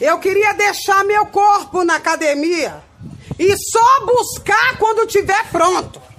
Eu queria deixar meu corpo na academia e só buscar quando tiver pronto.